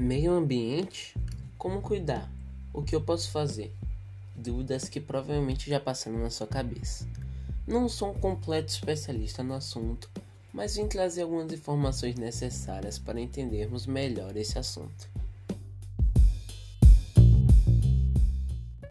Meio ambiente? Como cuidar? O que eu posso fazer? Dúvidas que provavelmente já passaram na sua cabeça. Não sou um completo especialista no assunto, mas vim trazer algumas informações necessárias para entendermos melhor esse assunto.